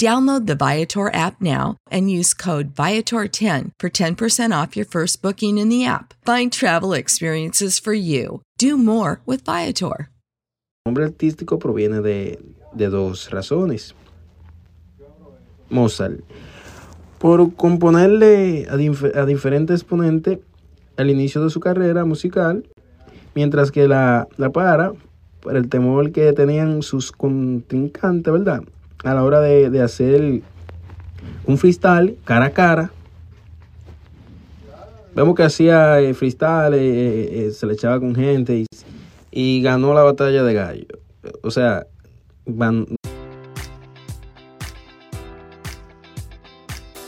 Download the Viator app now and use code Viator10 for 10% off your first booking in the app. Find travel experiences for you. Do more with Viator. El nombre artístico proviene de, de dos razones. Mozart, por componerle a, dif a diferentes exponentes al inicio de su carrera musical, mientras que la, la para por el temor que tenían sus contrincantes, ¿verdad? A la hora de, de hacer un freestyle cara a cara. Vemos que hacía eh, freestyle, eh, eh, se le echaba con gente y, y, ganó la batalla de gallo. O sea, van,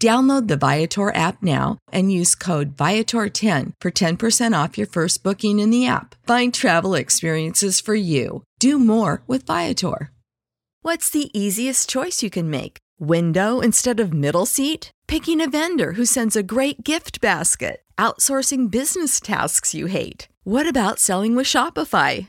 Download the Viator app now and use code Viator10 for 10% off your first booking in the app. Find travel experiences for you. Do more with Viator. What's the easiest choice you can make? Window instead of middle seat? Picking a vendor who sends a great gift basket? Outsourcing business tasks you hate? What about selling with Shopify?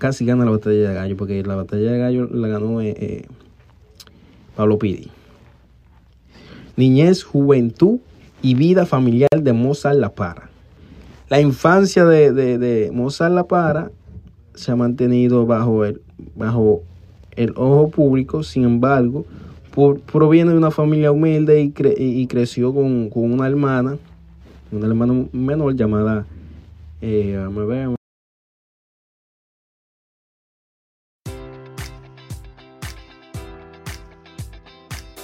Casi gana la batalla de gallo, porque la batalla de gallo la ganó eh, eh, Pablo Pidi. Niñez, juventud y vida familiar de Mozart La Para. La infancia de, de, de Mozart La Para se ha mantenido bajo el, bajo el ojo público, sin embargo, proviene de una familia humilde y, cre, y creció con, con, una hermana, una hermana menor llamada, eh,